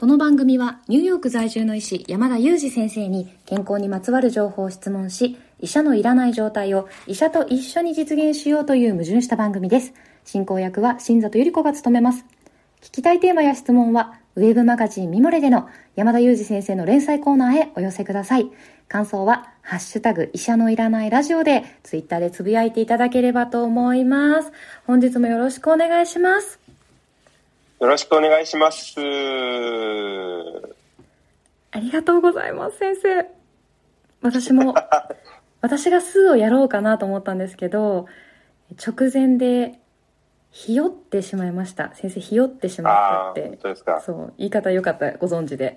この番組はニューヨーク在住の医師山田裕二先生に健康にまつわる情報を質問し、医者のいらない状態を医者と一緒に実現しようという矛盾した番組です。進行役は新里ゆり子が務めます。聞きたいテーマや質問は、ウェブマガジンミモレでの山田裕二先生の連載コーナーへお寄せください。感想は、ハッシュタグ医者のいらないラジオで、ツイッターでつぶやいていただければと思います。本日もよろしくお願いします。よろしくお願いします。ありがとうございます、先生。私も、私が数をやろうかなと思ったんですけど、直前で、ひよってしまいました。先生、ひよってしまったって本。当ですか。そう、言い方良かった、ご存知で。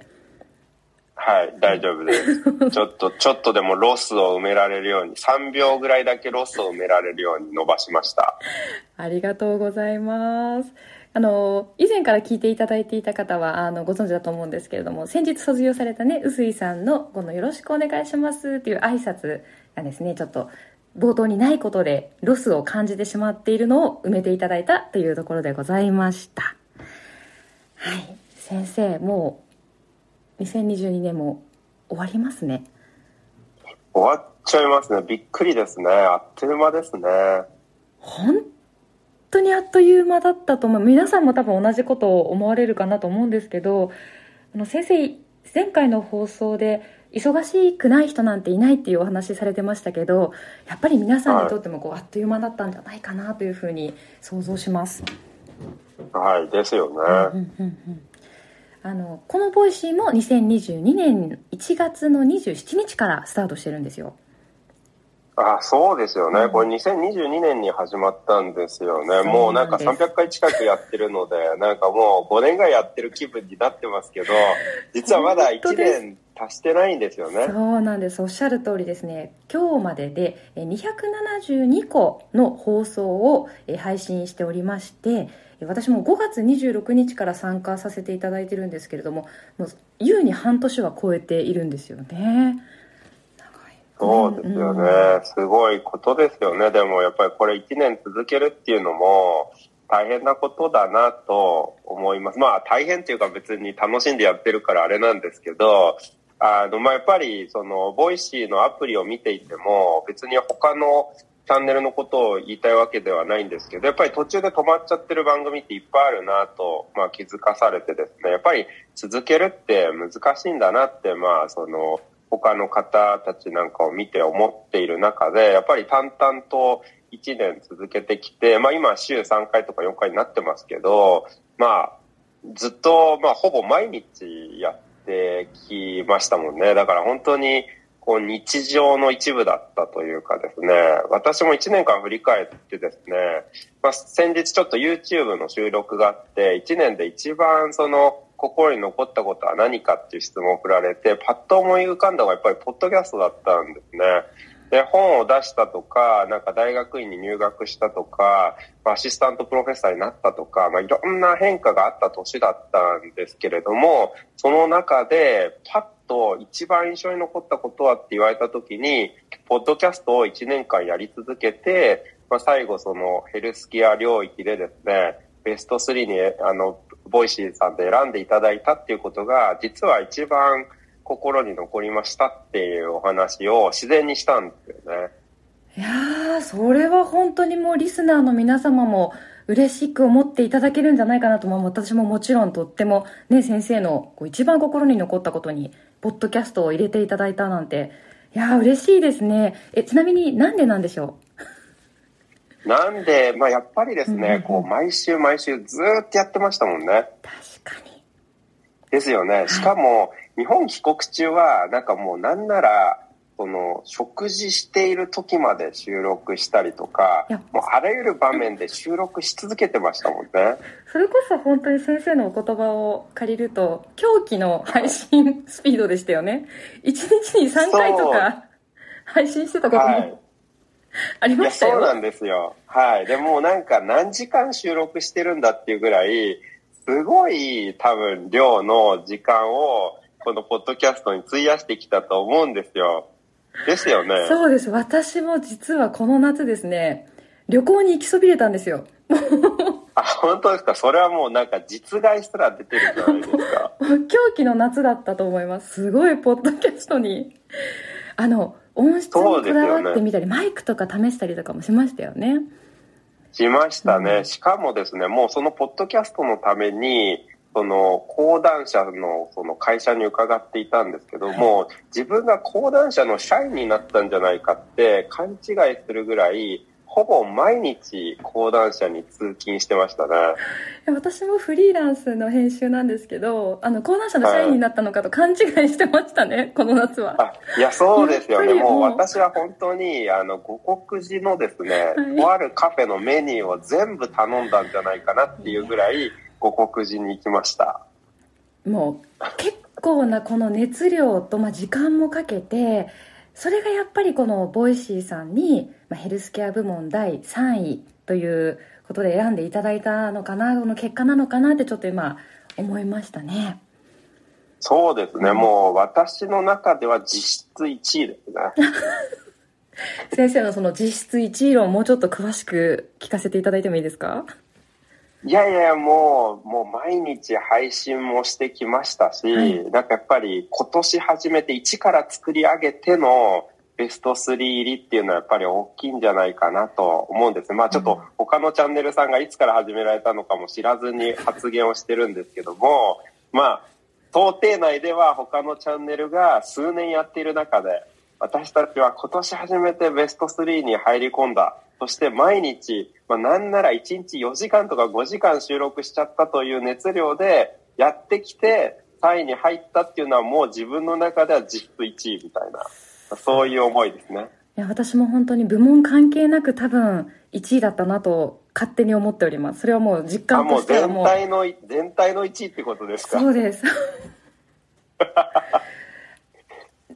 はい、大丈夫です。ちょっと、ちょっとでもロスを埋められるように、3秒ぐらいだけロスを埋められるように伸ばしました。ありがとうございます。あの、以前から聞いていただいていた方は、あの、ご存知だと思うんですけれども、先日卒業されたね、臼井さんの、このよろしくお願いしますっていう挨拶がですね、ちょっと、冒頭にないことで、ロスを感じてしまっているのを埋めていただいたというところでございました。はい。先生、もう、2022年も終わりますね。終わっちゃいますね。びっくりですね。あっという間ですね。本当にあっという間だったと思う皆さんも多分同じことを思われるかなと思うんですけどあの先生前回の放送で忙しくない人なんていないっていうお話されてましたけどやっぱり皆さんにとってもこう、あっという間だったんじゃないかなというふうに想像します。はい、ですようんね。うんうんあのこのボイシーも2022年1月の27日からスタートしてるんですよ。あ、そうですよね。うんこれ2022年に始まったんですよね。そうもうなんかなんです300回近くやってるので、なんかもう5年ぐらいやってる気分になってますけど、実はまだ1年足してないんですよね。そうなんですおっしゃる通りですね今日まででえ272個の放送をえ配信しておりましてえ私も5月26日から参加させていただいてるんですけれどももう優に半年は超えているんですよねそうですよね、うんすごいことですよね。でもやっぱりこれ1年続けるっていうのも大変なことだなと思います。まあ大変っていうか別に楽しんでやってるからあれなんですけど、あの、まあやっぱりその、ボイシーのアプリを見ていても別に他のチャンネルのことを言いたいわけではないんですけど、やっぱり途中で止まっちゃってる番組っていっぱいあるなと、まあ気づかされてですね、やっぱり続けるって難しいんだなって、まあその、他の方たちなんかを見て思っている中で、やっぱり淡々と1年続けてきて、まあ今週3回とか4回になってますけど、まあずっと、まあほぼ毎日やってきましたもんね。だから本当にこう日常の一部だったというかですね、私も1年間振り返ってですね、まあ先日ちょっと YouTube の収録があって、1年で一番その心に残ったことは何かっていう質問を振られて、パッと思い浮かんだのがやっぱりポッドキャストだったんですね。で、本を出したとか、なんか大学院に入学したとか、アシスタントプロフェッサーになったとか、まあいろんな変化があった年だったんですけれども、その中でパッと一番印象に残ったことはって言われた時に、ポッドキャストを1年間やり続けて、まあ最後そのヘルスケア領域でですね、ベスト3にあの、ボイシーさんで選んでいただいたっていうことが、実は一番心に残りましたっていうお話を自然にしたんですよね。いやそれは本当にもうリスナーの皆様も嬉しく思っていただけるんじゃないかなと、まあ、私ももちろんとってもね先生のこう一番心に残ったことにポッドキャストを入れていただいたなんて。いやー嬉しいですね。えちなみになんでなんでしょう？なんで、まあやっぱりですね、こう毎週毎週ずーっとやってましたもんね。う確かにですよね。しかも、日本帰国中は、なんかもうなんなら、その、食事している時まで収録したりとかもうあらゆる場面で収録し続けてましたもんね。それこそ本当に先生のお言葉を借りると狂気の配信スピードでしたよね1日に3回とか配信してたことはいも。ありましたよ、そうなんですよ。はい。でもうなんか何時間収録してるんだっていうぐらい、すごい多分量の時間をこのポッドキャストに費やしてきたと思うんですよ。ですよね。そうです。私も実はこの夏ですね、旅行に行きそびれたんですよ。あ、本当ですか？それはもうなんか実害すら出てるじゃないですか。狂気の夏だったと思います。すごい、ポッドキャストに。あの、音質にこだわってみたり、マイクとか試したりとかもしましたよね。しましたね。うんしかもですね、もうそのポッドキャストのために、その講談社のその会社に伺っていたんですけども、自分が講談社の社員になったんじゃないかって勘違いするぐらい、ほぼ毎日講談社に通勤してましたね。私もフリーランスの編集なんですけど、あの、講談社の社員になったのかと勘違いしてましたね、この夏は。あいや、そうですよね。もう私は本当に、あの、五国寺のですね、はいとあるカフェのメニューを全部頼んだんじゃないかなっていうぐらい、五国寺に行きました。もう、結構なこの熱量と、まあ、時間もかけて、それがやっぱりこのボイシーさんに、まあ、ヘルスケア部門第3位ということで選んでいただいたのかな、この結果なのかなってちょっと今思いましたね。そうですね。もう私の中では実質1位ですね。先生のその実質1位論をもうちょっと詳しく聞かせていただいてもいいですか？いやいや、もう、もう毎日配信もしてきましたし、はいなんかやっぱり今年初めて一から作り上げてのベスト3入りっていうのはやっぱり大きいんじゃないかなと思うんです。まあちょっと他のチャンネルさんがいつから始められたのかも知らずに発言をしてるんですけども、まあ、想定内では他のチャンネルが数年やっている中で、私たちは今年初めてベスト3に入り込んだ。そして毎日、まあ、なんなら1日4時間とか5時間収録しちゃったという熱量でやってきて3位に入ったっていうのはもう自分の中では実質1位みたいな、そういう思いですね。いや私も本当に部門関係なく多分1位だったなと勝手に思っております。それはもう実あ、感もう全としてはもう。体の、全体の1位ってことですか？そうです。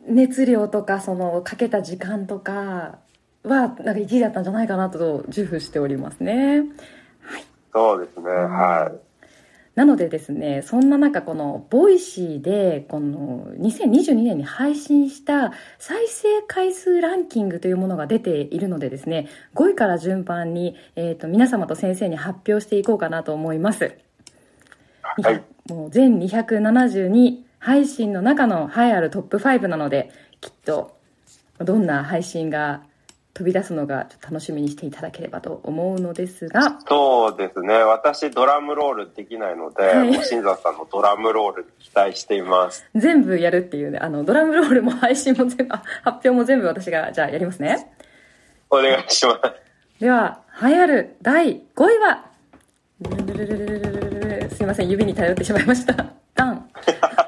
熱量とかそのかけた時間とかはなんか1位だったんじゃないかなと自負しておりますねそうですね、はい。なのでですねそんな中このボイシーでこの2022年に配信した再生回数ランキングというものが出ているのでですね5位から順番に、えー、と皆様と先生に発表していこうかなと思いますはい。もう全272配信の中の栄えあるトップ5なのできっとどんな配信が飛び出すのがちょっと楽しみにしていただければと思うのですがそうですね。私ドラムロールできないので、はいもう新座さんのドラムロールに期待しています。全部やるっていうねあのドラムロールも配信も全部あ発表も全部私がじゃあやりますねお願いします。では栄えある第5位は？すいません指に頼ってしまいましたダンえー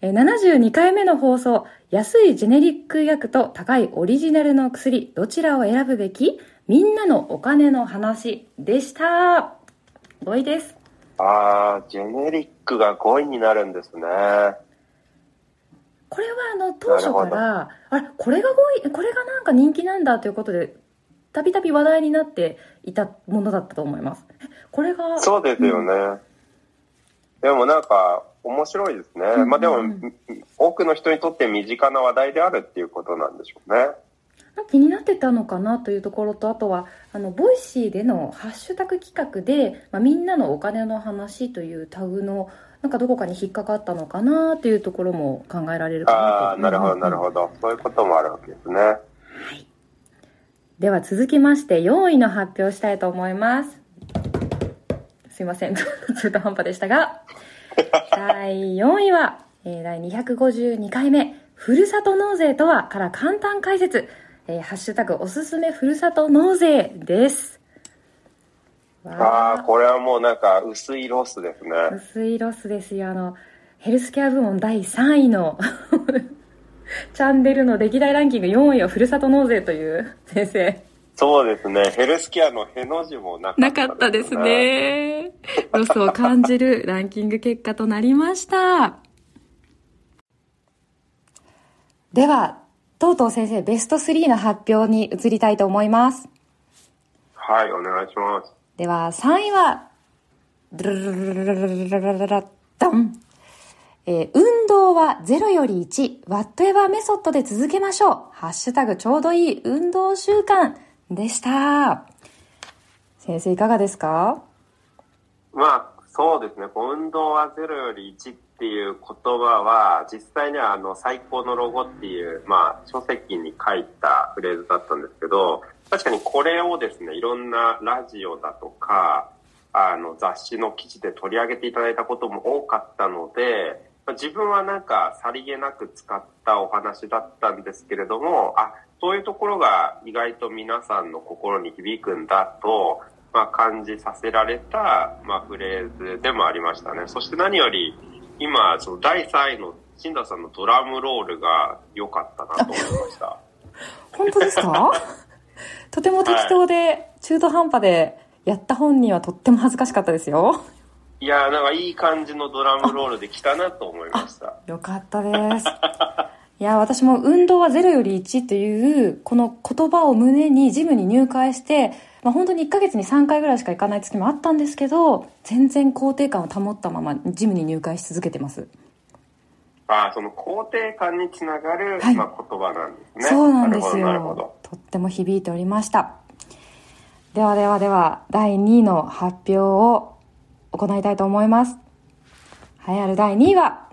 72回目の放送安いジェネリック医薬と高いオリジナルの薬どちらを選ぶべき？みんなのお金の話でした。5位です。あー、ジェネリックが5位になるんですね。これはあの当初からあれこれが5位これがなんか人気なんだということでたびたび話題になっていたものだったと思います。えこれがそうですよね。でもなんか、面白いですね。うんまあでもうん、多くの人にとって身近な話題であるっていうことなんでしょうね。気になってたのかなというところとあとはあのボイシーでのハッシュタグ企画で、まあ、みんなのお金の話というタグのなんかどこかに引っかかったのかなというところも考えられるかなとああ、なるほど、なるほど。そういうこともあるわけですね。では続きまして4位の発表したいと思いますすいません 中途半端でしたが第4位は、えー第252回目ふるさと納税とはから簡単解説、えーハッシュタグおすすめふるさと納税です。あわあ、これはもうなんか薄いロスですね。ー薄いロスですよ。あのヘルスケア部門第3位の チャンネルの歴代ランキング4位はふるさと納税という先生そうですね。ヘルスケアのへの字もなかったですね。すねロスを感じる ランキング結果となりました。では、とうとう先生、ベスト3の発表に移りたいと思います。はい、お願いします。では、3位は、えー、運動は0より1、ワットエバーメソッドで続けましょう。ハッシュタグちょうどいい運動習慣。でした。先生いかがですか？まあ、そうですね。運動はゼロより1っていう言葉は、実際にはあの、最高のロゴっていう、まあ、書籍に書いたフレーズだったんですけど、確かにこれをですね、いろんなラジオだとか、あの、雑誌の記事で取り上げていただいたことも多かったので、自分はなんかさりげなく使ったお話だったんですけれども、あ、そういうところが意外と皆さんの心に響くんだと、まあ、感じさせられた、まあ、フレーズでもありましたね。そして何より、今、その第3位の新田さんのドラムロールが良かったなと思いました。本当ですか？とても適当で、中途半端でやった本人はとっても恥ずかしかったですよ。いやなんかいい感じのドラムロールで来たなと思いました。よかったです。いや、私も運動は0より1という、この言葉を胸にジムに入会して、まあ、本当に1ヶ月に3回ぐらいしか行かない月もあったんですけど、全然肯定感を保ったままジムに入会し続けてます。ああ、その肯定感につながる、はい、まあ、言葉なんですね。そうなんですよ。とっても響いておりました。ではではでは、第2位の発表を行いたいと思います。栄えある第2位は、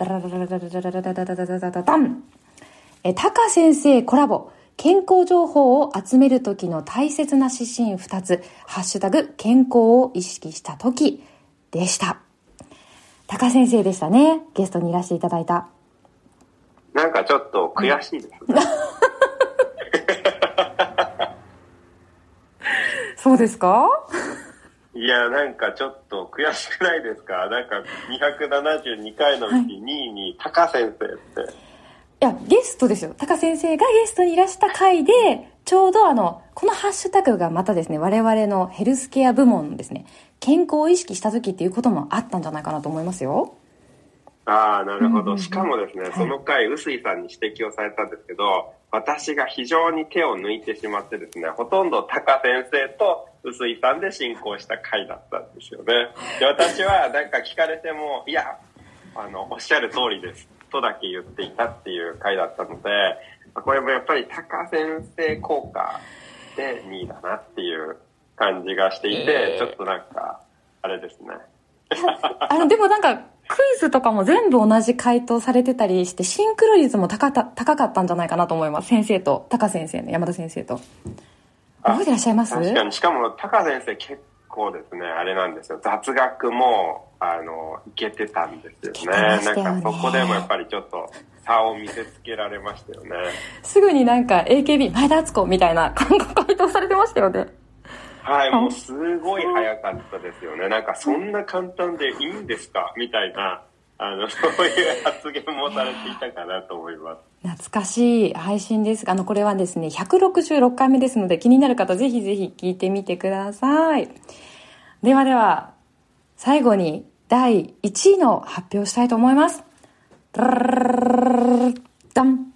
ダラララララララダンえ、タカ先生コラボ。健康情報を集めるときの大切な指針2つ。ハッシュタグ、健康を意識したときでした。タカ先生でしたね。ゲストにいらしていただいた。なんかちょっと悔しいです、ね。そうですかいや、なんかちょっと悔しくないですか？なんか272回のうち2位にタカ先生って。いや、ゲストですよ。タカ先生がゲストにいらした回で、ちょうどあの、このハッシュタグがまたですね、我々のヘルスケア部門ですね、健康を意識した時っていうこともあったんじゃないかなと思いますよ。ああ、なるほど。しかもですね、その回、臼井さんに指摘をされたんですけど、私が非常に手を抜いてしまってですね、ほとんどタカ先生と臼井さんで進行した回だったんですよね。で、私はなんか聞かれても、いや、あの、おっしゃる通りです。とだけ言っていたっていう回だったので、これもやっぱりタカ先生効果で2位だなっていう感じがしていて、ちょっとなんか、あれですね。あの、でもなんか、クイズとかも全部同じ回答されてたりして、シンクロ率も高た高かったんじゃないかなと思います。先生と、タカ先生の、山田先生と。覚えてらっしゃいます？確かに。しかも、タカ先生結構ですね、あれなんですよ。雑学も、あの、いけてたんですよね。ねなんかそこでもやっぱりちょっと差を見せつけられましたよね。すぐになんか AKB、前田敦子みたいな回答されてましたよね。はい、もうすごい早かったですよね。なんかそんな簡単でいいんですか？みたいな、あの、そういう発言もされていたかなと思います。懐かしい配信ですが、あの、これはですね、166回目ですので、気になる方ぜひぜひ聞いてみてください。ではでは、最後に第1位の発表したいと思います。ダン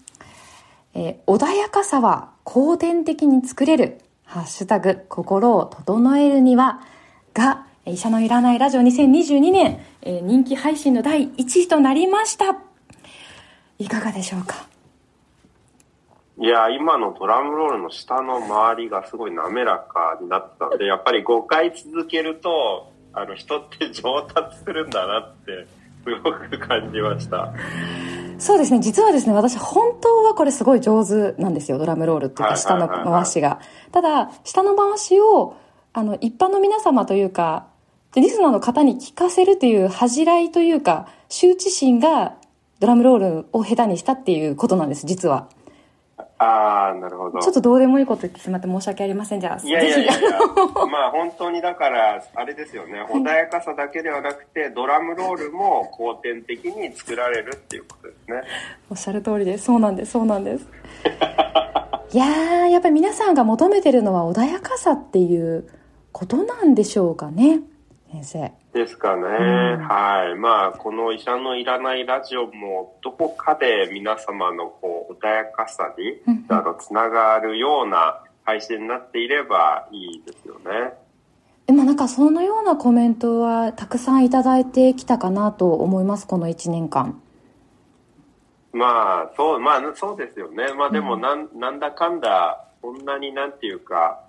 えー、穏やかさは後天的に作れる。ハッシュタグ、心を整えるには、が、医者のいらないラジオ2022年、えー、人気配信の第1位となりました。いかがでしょうか？いや、今のドラムロールの下の周りがすごい滑らかになったので、やっぱり5回続けると、あの、人って上達するんだなって、すごく感じました。そうですね実はですね私本当はこれすごい上手なんですよドラムロールっていうか下の回しが、ただ下の回しをあの一般の皆様というかリスナーの方に聞かせるという恥じらいというか羞恥心がドラムロールを下手にしたっていうことなんです実はああ、なるほど。ちょっとどうでもいいこと言ってしまって申し訳ありません。じゃあ、いやいやいや まあ本当にだから、あれですよね、穏やかさだけではなくて、ドラムロールも後天的に作られるっていうことですね。おっしゃる通りです。そうなんです、そうなんです。いやー、やっぱり皆さんが求めてるのは穏やかさっていうことなんでしょうかね。先生。ですかね、うん、はい。まあ、この医者のいらないラジオも、どこかで皆様のこう穏やかさに、あの、つながるような配信になっていればいいですよね。でもなんかそのようなコメントはたくさんいただいてきたかなと思います、この1年間。まあ、そう、まあ、そうですよね。まあでもなん、うん、なんだかんだ、こんなになんていうか、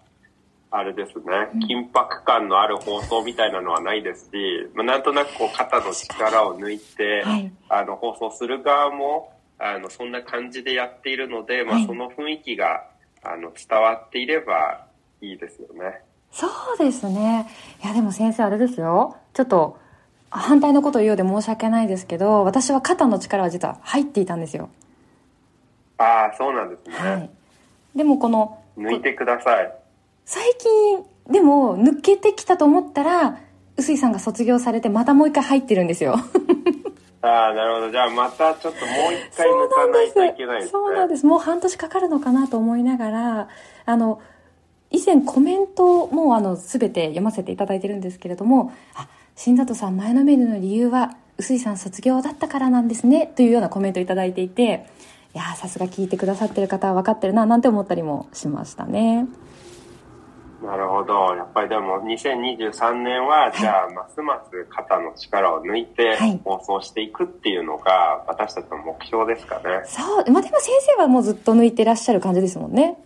あれですね、緊迫感のある放送みたいなのはないですし、まあ、なんとなくこう肩の力を抜いて、はい、あの放送する側もあのそんな感じでやっているので、まあ、その雰囲気があの伝わっていればいいですよね。そうですね。いやでも先生あれですよ。ちょっと反対のことを言うようで申し訳ないですけど、私は肩の力は実は入っていたんですよ。ああ、そうなんですね。はい。でもこの、抜いてください。最近、でも抜けてきたと思ったら、臼井さんが卒業されてまたもう一回入ってるんですよ。ああ、なるほど。じゃあまたちょっともう一回抜かないといけないですね。そうなんです。もう半年かかるのかなと思いながら、あの、以前コメントもあの全て読ませていただいてるんですけれども、あ、新里さん前のメニューの理由は、臼井さん卒業だったからなんですね、というようなコメントをいただいていて、いやさすが聞いてくださってる方は分かってるな、なんて思ったりもしましたね。なるほど。やっぱりでも2023年は、じゃあ、ますます肩の力を抜いて放送していくっていうのが、私たちの目標ですかね。そう。まあでも先生はもうずっと抜いてらっしゃる感じですもんね。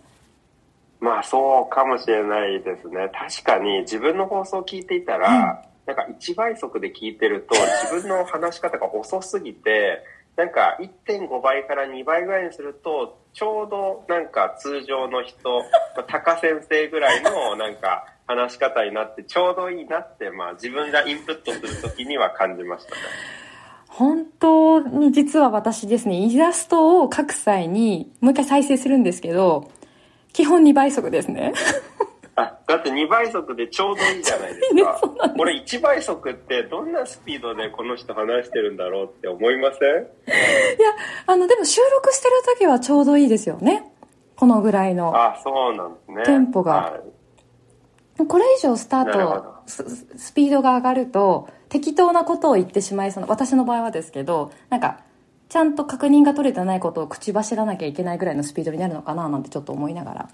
まあそうかもしれないですね。確かに自分の放送を聞いていたら、なんか1倍速で聞いてると自分の話し方が遅すぎて、なんか1.5倍から2倍ぐらいにすると、ちょうどなんか通常の人、タカ先生ぐらいのなんか話し方になってちょうどいいなって、まあ自分がインプットするときには感じましたね。本当に実は私ですね、イラストを描く際にもう一回再生するんですけど、基本2倍速ですね。あ、だって2倍速でちょうどいいじゃないですか。これ1倍速ってどんなスピードでこの人話してるんだろうって思いません？いや、あの、でも収録してる時はちょうどいいですよね。このぐらいの。あ、そうなんですね。テンポが。はい、これ以上スタートス、スピードが上がると、適当なことを言ってしまいそうな、私の場合はですけど、なんか、ちゃんと確認が取れてないことを口走らなきゃいけないぐらいのスピードになるのかななんてちょっと思いながら。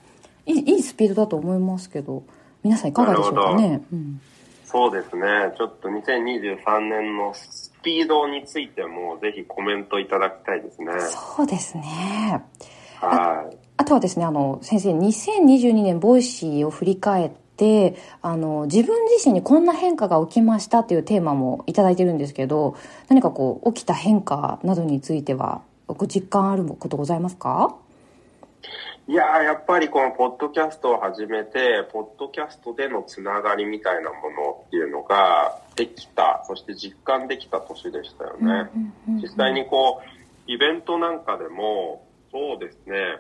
いいいいスピードだと思いますけど皆さんいかがでしょうかね、うん、そうですね。ちょっと2023年のスピードについてもぜひコメントいただきたいですね。そうですね。はい。あとはですねあの先生2022年ボイシーを振り返ってあの自分自身にこんな変化が起きましたっていうテーマも頂いてるんですけど何かこう起きた変化などについてはご実感あることございますか？いややっぱりこのポッドキャストを始めて、ポッドキャストでのつながりみたいなものっていうのができた、そして実感できた年でしたよね。実際にこう、イベントなんかでも、そうですね、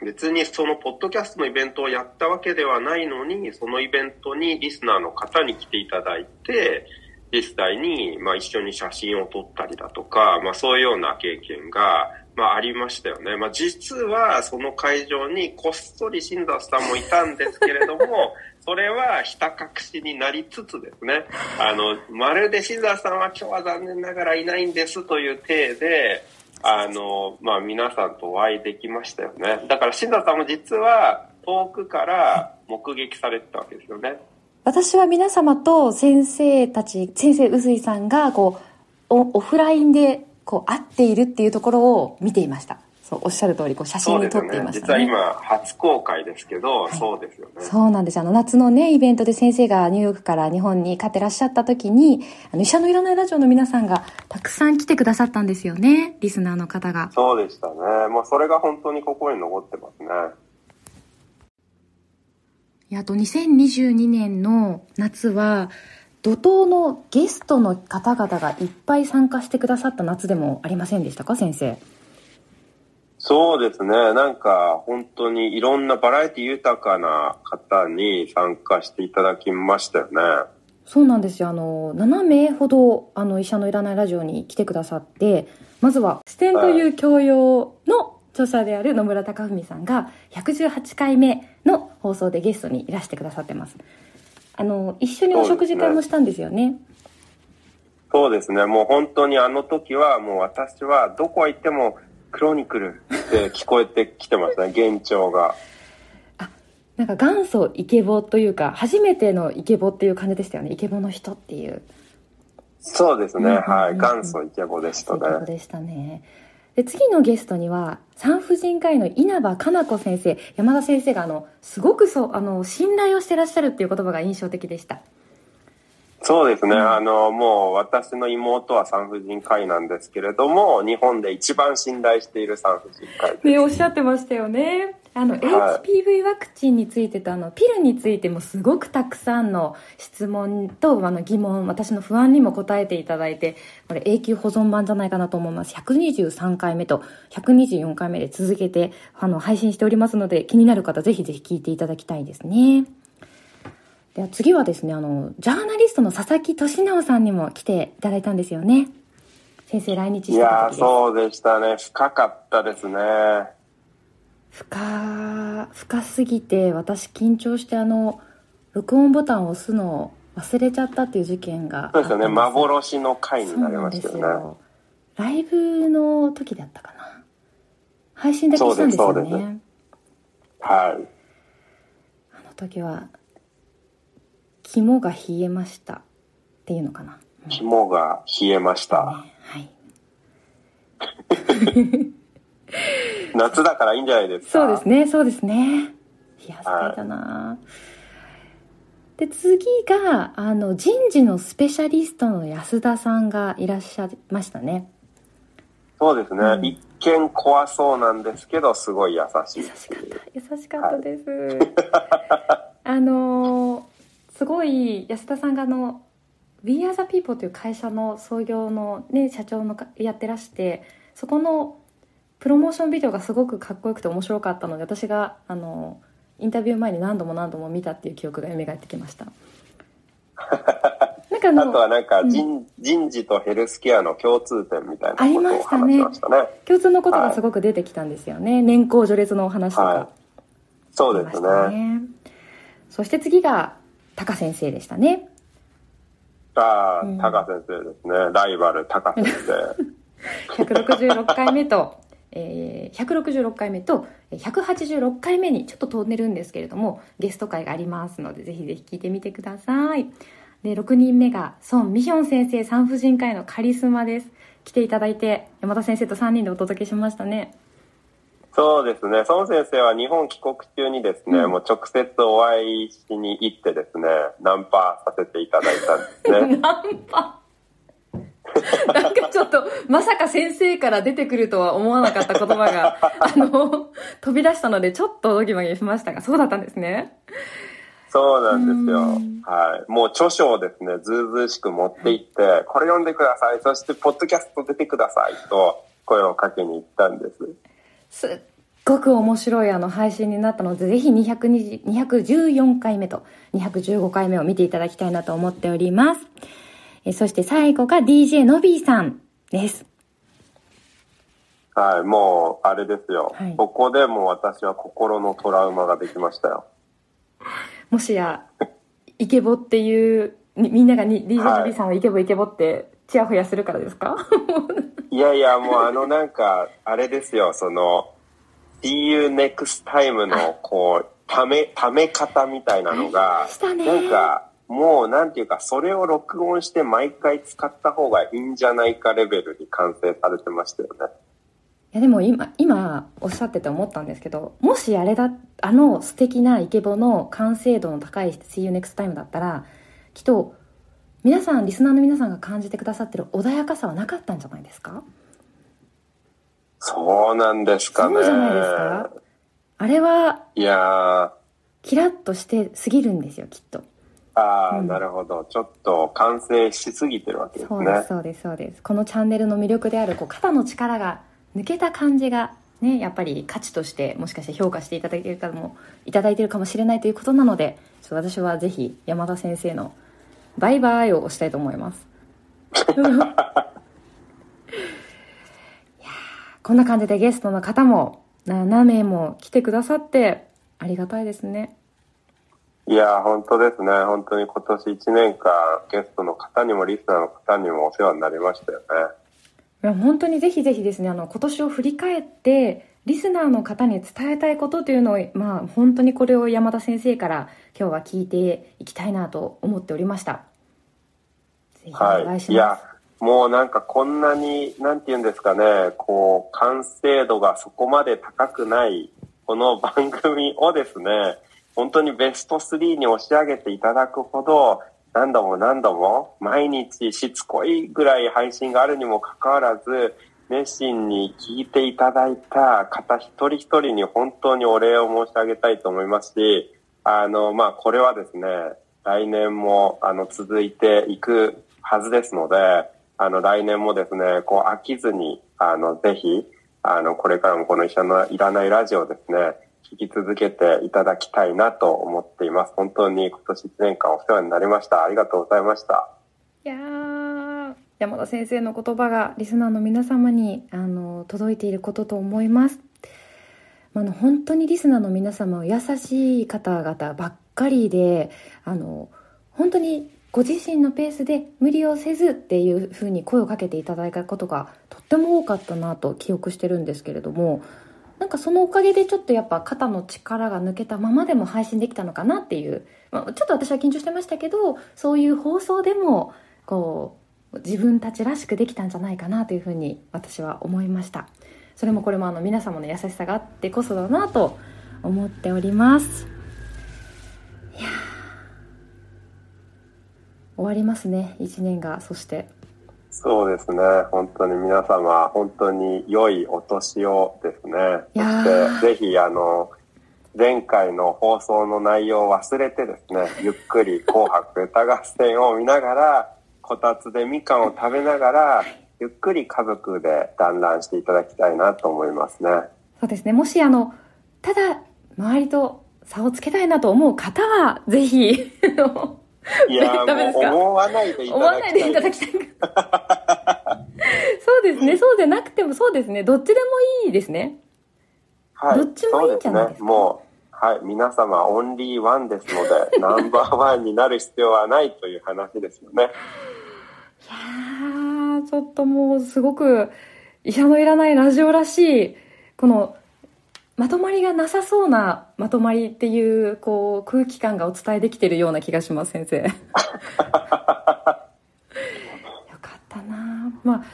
別にそのポッドキャストのイベントをやったわけではないのに、そのイベントにリスナーの方に来ていただいて、実際にまあ一緒に写真を撮ったりだとか、まあそういうような経験がまあありましたよね。まあ実はその会場にこっそり新里さんもいたんですけれども、それはひた隠しになりつつですね、あの、まるで新里さんは今日は残念ながらいないんですという体で、あの、まあ皆さんとお会いできましたよね。だから新里さんも実は遠くから目撃されてたわけですよね。私は皆様と先生たち、先生、臼井さんが、こう、オフラインでこう合っているっていうところを見ていました。そうおっしゃる通りこう写真に撮っていました、ね、実は今初公開ですけど、はい、そうですよね。そうなんです。あの夏のねイベントで先生がニューヨークから日本に帰ってらっしゃった時にあの医者のいらないラジオの皆さんがたくさん来てくださったんですよね。リスナーの方が。そうでしたね。もうそれが本当に心に残ってますね。あと2022年の夏は怒涛のゲストの方々がいっぱい参加してくださった夏でもありませんでしたか先生？そうですね。なんか本当にいろんなバラエティ豊かな方に参加していただきましたよね。そうなんですよ。あの7名ほどあの医者のいらないラジオに来てくださってまずは「視点という教養」の著者である野村貴文さんが118回目の放送でゲストにいらしてくださってますあの一緒にお食事会もしたんですよね。そうですね。もう本当にあの時はもう私はどこへ行ってもクロニクルって聞こえてきてましたね幻聴が。あなんか元祖イケボというか初めてのイケボっていう感じでしたよね。イケボの人っていう。そうですね、はい。元祖イケボでしたね。イケボでしたねで次のゲストには産婦人科医の稲葉かな子先生山田先生があのすごくそうあの信頼をしてらっしゃるっていう言葉が印象的でした。そうですね、うん、あのもう私の妹は産婦人科医なんですけれども日本で一番信頼している産婦人科医です。ねおっしゃってましたよねあの、はい、HPV ワクチンについてとあのピルについてもすごくたくさんの質問とあの疑問私の不安にも答えていただいてこれ永久保存版じゃないかなと思います。123回目と124回目で続けてあの配信しておりますので気になる方ぜひぜひ聞いていただきたいですね。では次はですねあのジャーナリストの佐々木俊直さんにも来ていただいたんですよね。先生来日いやそうでしたね。深かったですね深深すぎて私緊張してあの録音ボタンを押すのを忘れちゃったっていう事件がそうですよね。幻の回になりましたよね。ライブの時だったかな。配信だけしたんですよね。はい。あの時は肝が冷えましたっていうのかな。肝が冷えました、ね、はい 夏だからいいんじゃないですか。そうですねそうですね。冷やされたな、はい、で次があの人事のスペシャリストの安田さんがいらっしゃいましたね。そうですね、うん、一見怖そうなんですけどすごい優しい。優しかった。優しかったです、はい、あのすごい安田さんがあの We Are the People という会社の創業のね社長のやってらしてそこのプロモーションビデオがすごくかっこよくて面白かったので私があのインタビュー前に何度も何度も見たっていう記憶が蘇ってきました。なんかあの あとはなんか人うん、人事とヘルスケアの共通点みたいなことを話しましたね、ね、共通のことがすごく出てきたんですよね、はい、年功序列のお話とか、はい、そうですね。そして次がタカ先生でしたね。ああ、うん、タカ先生ですね。ライバルタカ先生。166回目とえー、166回目と186回目にちょっと飛んでるんですけれどもゲスト会がありますのでぜひぜひ聞いてみてください。で6人目が孫ミヒョン先生産婦人科医のカリスマです。来ていただいて山田先生と3人でお届けしましたね。そうですね。孫先生は日本帰国中にですね、うん、もう直接お会いしに行ってですねナンパさせていただいたんですね。ナンパ なんかちょっと、まさか先生から出てくるとは思わなかった言葉が、あの、飛び出したので、ちょっとドギマギしましたが、そうだったんですね。そうなんですよ。はい。もう著書をですね、ずうずうしく持って行って、これ読んでください。そして、ポッドキャスト出てくださいと、声をかけに行ったんです。すっごく面白いあの配信になったので、ぜひ214回目と215回目を見ていただきたいなと思っております。えそして最後が DJ のびーさんです。はい、もう、あれですよ。はい、ここでも私は心のトラウマができましたよ。もしや、イケボっていう、みんながに DJ のびーさんをイケボイケボって、ちやほやするからですか？いやいや、もうあのなんか、あれですよ、その、See you next time の、こう、ため、ため方みたいなのが、なんか、もうなんていうか、それを録音して毎回使った方がいいんじゃないかレベルに完成されてましたよね。いやでも今、今おっしゃってて思ったんですけど、もしあれだ、あの素敵なイケボの完成度の高い See You Next Time だったら、きっと皆さん、リスナーの皆さんが感じてくださってる穏やかさはなかったんじゃないですか？そうなんですかね。そうじゃないですか？あれは、いやキラッとしてすぎるんですよ、きっと。ああ、うん、なるほど。ちょっと完成しすぎてるわけですね。そうです、そうです、そうです。このチャンネルの魅力である、こう、肩の力が抜けた感じが、ね、やっぱり価値としてもしかして評価していただいているかも、いただいているかもしれないということなので、ちょっと私はぜひ山田先生のバイバイを押したいと思います。いやこんな感じでゲストの方も7名も来てくださってありがたいですね。いや、本当ですね。本当に今年1年間、ゲストの方にもリスナーの方にもお世話になりましたよね。いや、本当にぜひぜひですね、あの、今年を振り返って、リスナーの方に伝えたいことというのを、まあ、本当にこれを山田先生から今日は聞いていきたいなと思っておりました。ぜひお願いします。はい、いや、もうなんかこんなに、なんて言うんですかね、こう、完成度がそこまで高くない、この番組をですね、本当にベスト3に押し上げていただくほど、何度も何度も、毎日しつこいぐらい配信があるにもかかわらず、熱心に聞いていただいた方一人一人に本当にお礼を申し上げたいと思いますし、あの、まあ、これはですね、来年も、あの、続いていくはずですので、あの、来年もですね、こう、飽きずに、あの、ぜひ、あの、これからもこの医者のいらないラジオですね、聞き続けていただきたいなと思っています。本当に今年1年間お世話になりました。ありがとうございました。いや山田先生の言葉がリスナーの皆様にあの届いていることと思います。あの本当にリスナーの皆様は優しい方々ばっかりであの本当にご自身のペースで無理をせずっていうふうに声をかけていただいたことがとっても多かったなと記憶してるんですけれどもなんかそのおかげでちょっとやっぱ肩の力が抜けたままでも配信できたのかなっていう、まあ、ちょっと私は緊張してましたけどそういう放送でもこう自分たちらしくできたんじゃないかなというふうに私は思いました。それもこれもあの皆様の優しさがあってこそだなと思っております。いや終わりますね1年が。そしてそうですね。本当に皆様、本当に良いお年をですね。そして、ぜひ、あの、前回の放送の内容を忘れてですね、ゆっくり紅白歌合戦を見ながら、こたつでみかんを食べながら、ゆっくり家族で団らんしていただきたいなと思いますね。そうですねもしあのただ周りと差をつけたいなと思う方はぜひ いや ダメですか？もう思わないでいた思わだきたい。ないでいただきたい そうですねそうじゃなくてもそうですねどっちでもいいですねはい、どっちもいいんじゃないですか？すね。もう、はい、皆様オンリーワンですので、ナンバーワンになる必要はないという話ですよね。いやーちょっともうすごく医者のいらないラジオらしいこのまとまりがなさそうなまとまりっていうこう空気感がお伝えできてるような気がします先生。よかったな。まあ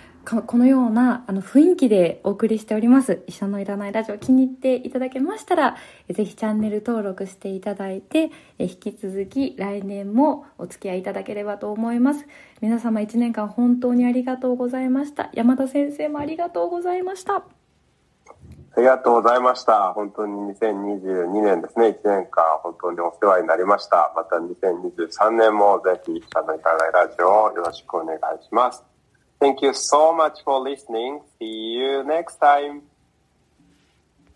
このようなあの雰囲気でお送りしております。医者のいらないラジオ気に入っていただけましたらぜひチャンネル登録していただいて引き続き来年もお付き合いいただければと思います。皆様1年間本当にありがとうございました。山田先生もありがとうございました。ありがとうございました。本当に2022年ですね、1年間本当にお世話になりました。また2023年もぜひ、あの、いかがラジオをよろしくお願いします。Thank you so much for listening. See you next time.